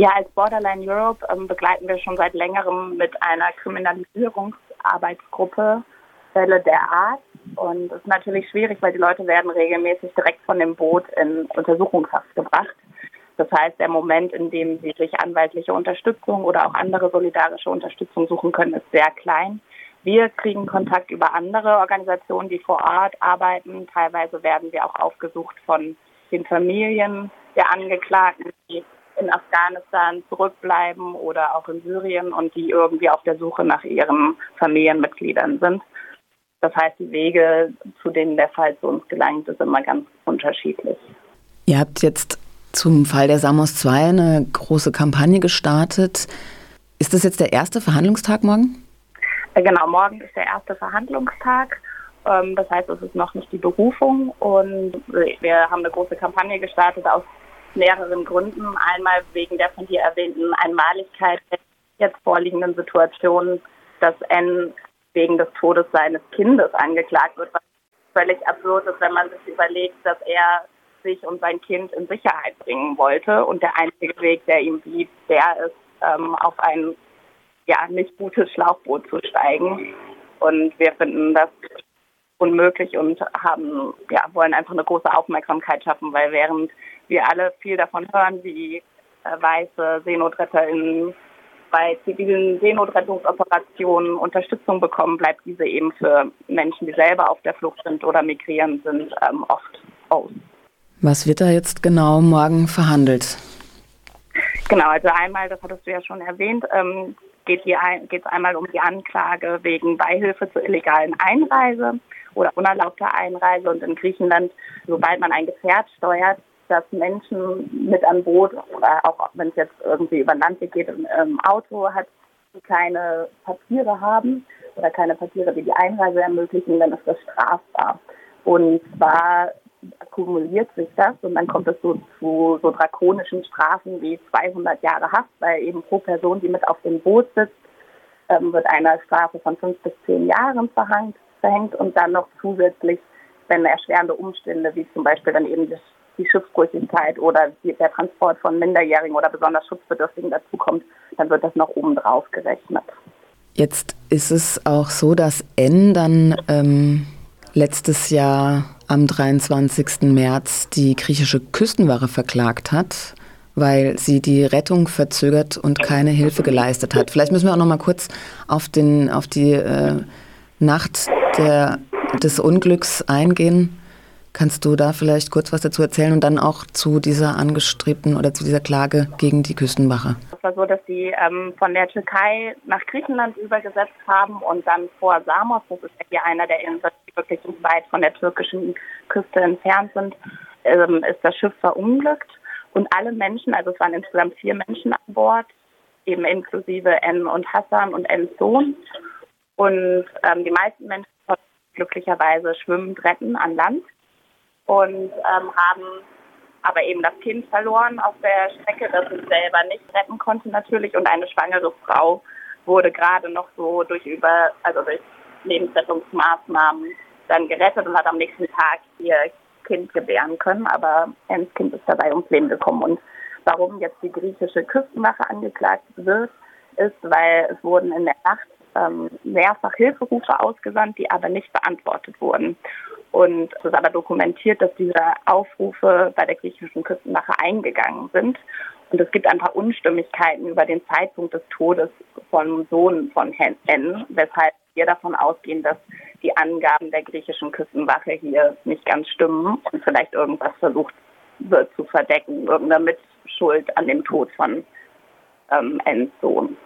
Ja, als Borderline Europe ähm, begleiten wir schon seit längerem mit einer Kriminalisierungsarbeitsgruppe Fälle der Art. Und es ist natürlich schwierig, weil die Leute werden regelmäßig direkt von dem Boot in Untersuchungshaft gebracht. Das heißt, der Moment, in dem sie sich anwaltliche Unterstützung oder auch andere solidarische Unterstützung suchen können, ist sehr klein. Wir kriegen Kontakt über andere Organisationen, die vor Ort arbeiten. Teilweise werden wir auch aufgesucht von den Familien der Angeklagten, die in Afghanistan zurückbleiben oder auch in Syrien und die irgendwie auf der Suche nach ihren Familienmitgliedern sind. Das heißt, die Wege, zu denen der Fall zu uns gelangt, ist immer ganz unterschiedlich. Ihr habt jetzt zum Fall der Samos 2 eine große Kampagne gestartet. Ist das jetzt der erste Verhandlungstag morgen? Äh, genau, morgen ist der erste Verhandlungstag. Ähm, das heißt, es ist noch nicht die Berufung und wir haben eine große Kampagne gestartet aus mehreren Gründen. Einmal wegen der von dir erwähnten Einmaligkeit der jetzt vorliegenden Situation, dass N wegen des Todes seines Kindes angeklagt wird, was völlig absurd ist, wenn man sich überlegt, dass er sich und sein Kind in Sicherheit bringen wollte und der einzige Weg, der ihm blieb, der ist, ähm, auf ein ja nicht gutes Schlauchboot zu steigen. Und wir finden das unmöglich und haben, ja, wollen einfach eine große Aufmerksamkeit schaffen, weil während wir alle viel davon hören, wie äh, weiße SeenotretterInnen bei zivilen Seenotrettungsoperationen Unterstützung bekommen, bleibt diese eben für Menschen, die selber auf der Flucht sind oder migrieren sind, ähm, oft aus. Was wird da jetzt genau morgen verhandelt? Genau, also einmal, das hattest du ja schon erwähnt, ähm, geht es einmal um die Anklage wegen Beihilfe zur illegalen Einreise oder unerlaubter Einreise. Und in Griechenland, sobald man ein Gefährt steuert, dass Menschen mit an Boot oder auch wenn es jetzt irgendwie über Land geht, im Auto hat, die keine Papiere haben oder keine Papiere, die die Einreise ermöglichen, dann ist das strafbar. Und zwar akkumuliert sich das und dann kommt es so zu so drakonischen Strafen wie 200 Jahre Haft, weil eben pro Person, die mit auf dem Boot sitzt, ähm, wird eine Strafe von fünf bis zehn Jahren verhängt, verhängt und dann noch zusätzlich, wenn erschwerende Umstände wie zum Beispiel dann eben das die Schiffsbrüchigkeit oder der Transport von Minderjährigen oder besonders Schutzbedürftigen dazukommt, dann wird das noch obendrauf gerechnet. Jetzt ist es auch so, dass N dann ähm, letztes Jahr am 23. März die griechische Küstenwache verklagt hat, weil sie die Rettung verzögert und keine Hilfe geleistet hat. Vielleicht müssen wir auch noch mal kurz auf, den, auf die äh, Nacht der, des Unglücks eingehen. Kannst du da vielleicht kurz was dazu erzählen und dann auch zu dieser angestrebten oder zu dieser Klage gegen die Küstenwache? Es war so, dass sie ähm, von der Türkei nach Griechenland übergesetzt haben und dann vor Samos, das ist ja hier einer der Inseln, die wirklich weit von der türkischen Küste entfernt sind, ähm, ist das Schiff verunglückt. Und alle Menschen, also es waren insgesamt vier Menschen an Bord, eben inklusive N und Hassan und N Sohn. Und ähm, die meisten Menschen glücklicherweise schwimmend retten an Land und ähm, haben aber eben das Kind verloren auf der Strecke, das es selber nicht retten konnte natürlich. Und eine schwangere Frau wurde gerade noch so durch über also durch Lebensrettungsmaßnahmen dann gerettet und hat am nächsten Tag ihr Kind gebären können, aber Ens Kind ist dabei ums Leben gekommen. Und warum jetzt die griechische Küstenwache angeklagt wird, ist, weil es wurden in der Nacht ähm, mehrfach Hilferufe ausgesandt, die aber nicht beantwortet wurden. Und es ist aber dokumentiert, dass diese Aufrufe bei der griechischen Küstenwache eingegangen sind. Und es gibt ein paar Unstimmigkeiten über den Zeitpunkt des Todes von Sohn von N, weshalb wir davon ausgehen, dass die Angaben der griechischen Küstenwache hier nicht ganz stimmen und vielleicht irgendwas versucht wird zu verdecken, irgendeine Mitschuld an dem Tod von ähm, Ns Sohn.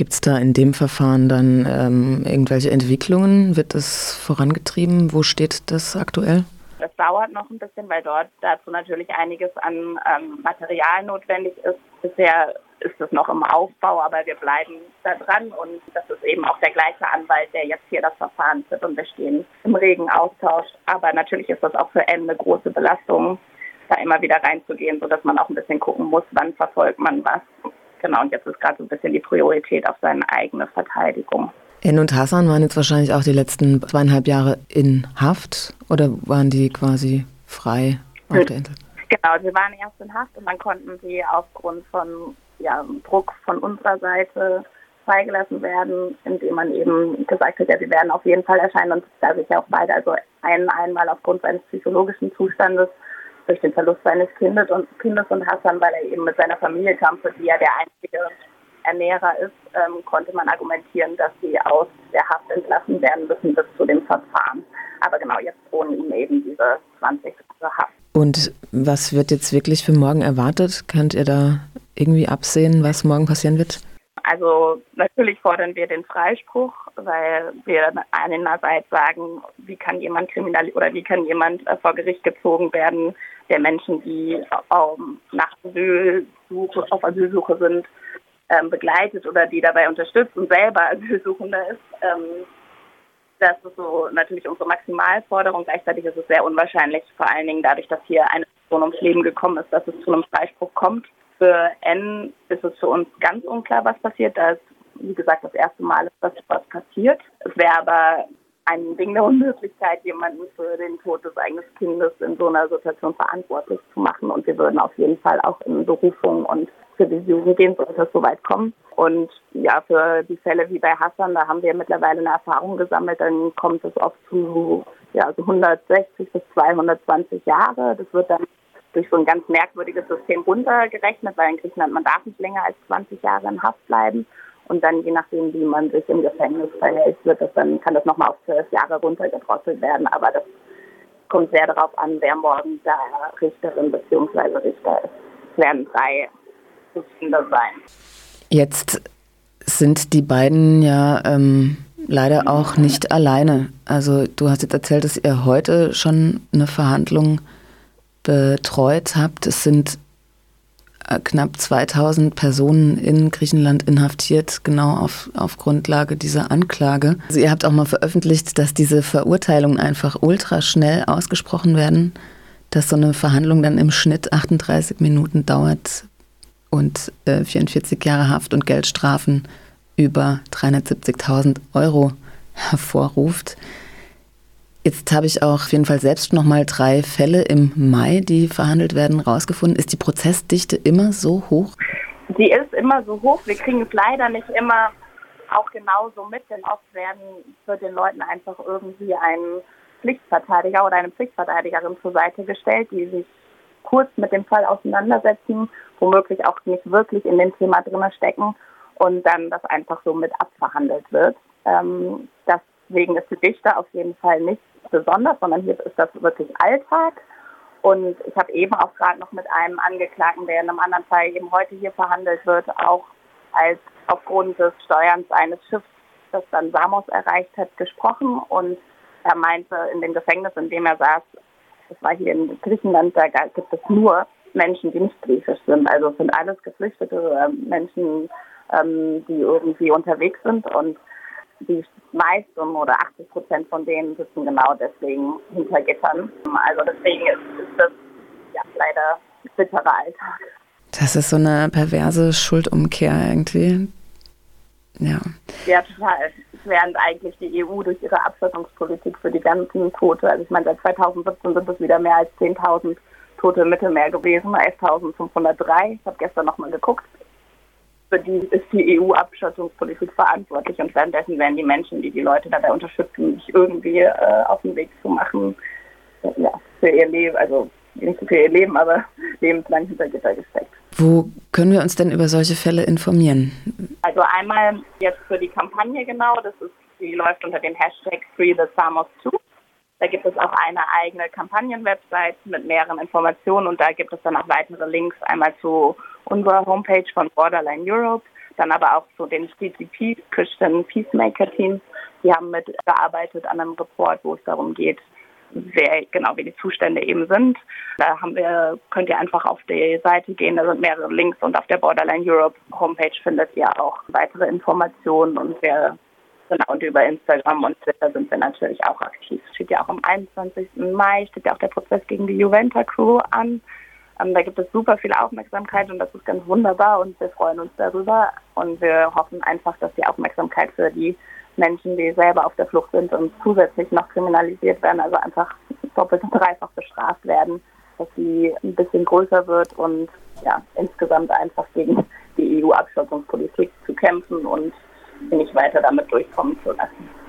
Gibt es da in dem Verfahren dann ähm, irgendwelche Entwicklungen? Wird das vorangetrieben? Wo steht das aktuell? Das dauert noch ein bisschen, weil dort dazu natürlich einiges an ähm, Material notwendig ist. Bisher ist es noch im Aufbau, aber wir bleiben da dran und das ist eben auch der gleiche Anwalt, der jetzt hier das Verfahren führt und wir stehen im regen Austausch. Aber natürlich ist das auch für N eine große Belastung, da immer wieder reinzugehen, sodass man auch ein bisschen gucken muss, wann verfolgt man was Genau, und jetzt ist gerade so ein bisschen die Priorität auf seine eigene Verteidigung. En und Hassan waren jetzt wahrscheinlich auch die letzten zweieinhalb Jahre in Haft oder waren die quasi frei auf der Insel? Genau, sie waren erst in Haft und dann konnten sie aufgrund von ja, Druck von unserer Seite freigelassen werden, indem man eben gesagt hat, ja, sie werden auf jeden Fall erscheinen und da sich ja auch beide, also ein, einmal aufgrund seines psychologischen Zustandes durch den Verlust seines Kindes und, Kindes und Hassan, weil er eben mit seiner Familie kam, die er der einzige Ernährer ist, ähm, konnte man argumentieren, dass sie aus der Haft entlassen werden müssen bis zu dem Verfahren. Aber genau, jetzt drohen ihm eben diese 20 Jahre Haft. Und was wird jetzt wirklich für morgen erwartet? Könnt ihr da irgendwie absehen, was morgen passieren wird? Also natürlich fordern wir den Freispruch, weil wir einerseits sagen, wie kann jemand kriminal oder wie kann jemand äh, vor Gericht gezogen werden, der Menschen, die ähm, nach Asylsuche, auf Asylsuche sind, ähm, begleitet oder die dabei unterstützt und selber Asylsuchender ist. Ähm, das ist so natürlich unsere Maximalforderung. Gleichzeitig ist es sehr unwahrscheinlich, vor allen Dingen dadurch, dass hier eine Person ums Leben gekommen ist, dass es zu einem Freispruch kommt. Für N ist es für uns ganz unklar, was passiert. Da ist, wie gesagt, das erste Mal dass was passiert. Es wäre aber ein Ding der Unmöglichkeit, jemanden für den Tod des eigenen Kindes in so einer Situation verantwortlich zu machen. Und wir würden auf jeden Fall auch in Berufung und Revision gehen, sollte es soweit kommen. Und ja, für die Fälle wie bei Hassan, da haben wir mittlerweile eine Erfahrung gesammelt, dann kommt es oft zu ja, so 160 bis 220 Jahre. Das wird dann durch so ein ganz merkwürdiges System runtergerechnet, weil in Griechenland man darf nicht länger als 20 Jahre in Haft bleiben. Und dann, je nachdem, wie man sich im Gefängnis verhält, wird das dann, kann das nochmal auf zwölf Jahre runtergedrosselt werden. Aber das kommt sehr darauf an, wer morgen da Richterin bzw. Richter ist. Es werden drei Richter sein. Jetzt sind die beiden ja ähm, leider auch nicht alleine. Also du hast jetzt erzählt, dass ihr heute schon eine Verhandlung betreut habt. Es sind äh, knapp 2000 Personen in Griechenland inhaftiert, genau auf, auf Grundlage dieser Anklage. Also ihr habt auch mal veröffentlicht, dass diese Verurteilungen einfach ultra schnell ausgesprochen werden, dass so eine Verhandlung dann im Schnitt 38 Minuten dauert und äh, 44 Jahre Haft und Geldstrafen über 370.000 Euro hervorruft. Jetzt habe ich auch auf jeden Fall selbst noch mal drei Fälle im Mai, die verhandelt werden, rausgefunden. Ist die Prozessdichte immer so hoch? Die ist immer so hoch. Wir kriegen es leider nicht immer auch genauso mit, denn oft werden für den Leuten einfach irgendwie ein Pflichtverteidiger oder eine Pflichtverteidigerin zur Seite gestellt, die sich kurz mit dem Fall auseinandersetzen, womöglich auch nicht wirklich in dem Thema drin stecken und dann das einfach so mit abverhandelt wird. Ähm, deswegen ist die Dichte auf jeden Fall nicht besonders, sondern hier ist das wirklich Alltag. Und ich habe eben auch gerade noch mit einem Angeklagten, der in einem anderen Fall eben heute hier verhandelt wird, auch als aufgrund des Steuerns eines Schiffs, das dann Samos erreicht hat, gesprochen. Und er meinte in dem Gefängnis, in dem er saß, das war hier in Griechenland, da gibt es nur Menschen, die nicht griechisch sind. Also es sind alles geflüchtete ähm, Menschen, ähm, die irgendwie unterwegs sind und die meisten oder 80 Prozent von denen sitzen genau deswegen hinter Gittern. Also deswegen ist, ist das ja leider bitterer Alltag. Das ist so eine perverse Schuldumkehr irgendwie. Ja. Ja, total. Während eigentlich die EU durch ihre Abschottungspolitik für die ganzen Tote, also ich meine, seit 2017 sind es wieder mehr als 10.000 Tote im Mittelmeer gewesen, 11.503. Ich habe gestern nochmal geguckt für die ist die EU-Abschottungspolitik verantwortlich und währenddessen werden die Menschen, die die Leute dabei unterstützen, sich irgendwie äh, auf den Weg zu machen, ja, für ihr Leben, also nicht für ihr Leben, aber lebenslang hinter Gitter gesteckt. Wo können wir uns denn über solche Fälle informieren? Also einmal jetzt für die Kampagne genau, das ist, die läuft unter dem Hashtag Free the Samos 2. Da gibt es auch eine eigene Kampagnenwebsite mit mehreren Informationen und da gibt es dann auch weitere Links einmal zu unserer Homepage von Borderline Europe, dann aber auch zu den CCP, Christian Peacemaker Teams. Die haben mitgearbeitet an einem Report, wo es darum geht, wer genau wie die Zustände eben sind. Da haben wir, könnt ihr einfach auf die Seite gehen, da sind mehrere Links und auf der Borderline Europe Homepage findet ihr auch weitere Informationen und wer Genau, und über Instagram und Twitter sind wir natürlich auch aktiv. Steht ja auch am 21. Mai, steht ja auch der Prozess gegen die Juventa Crew an. Ähm, da gibt es super viel Aufmerksamkeit und das ist ganz wunderbar und wir freuen uns darüber. Und wir hoffen einfach, dass die Aufmerksamkeit für die Menschen, die selber auf der Flucht sind und zusätzlich noch kriminalisiert werden, also einfach doppelt und dreifach bestraft werden, dass sie ein bisschen größer wird und ja, insgesamt einfach gegen die EU-Abschottungspolitik zu kämpfen und nicht weiter damit durchkommen zu lassen.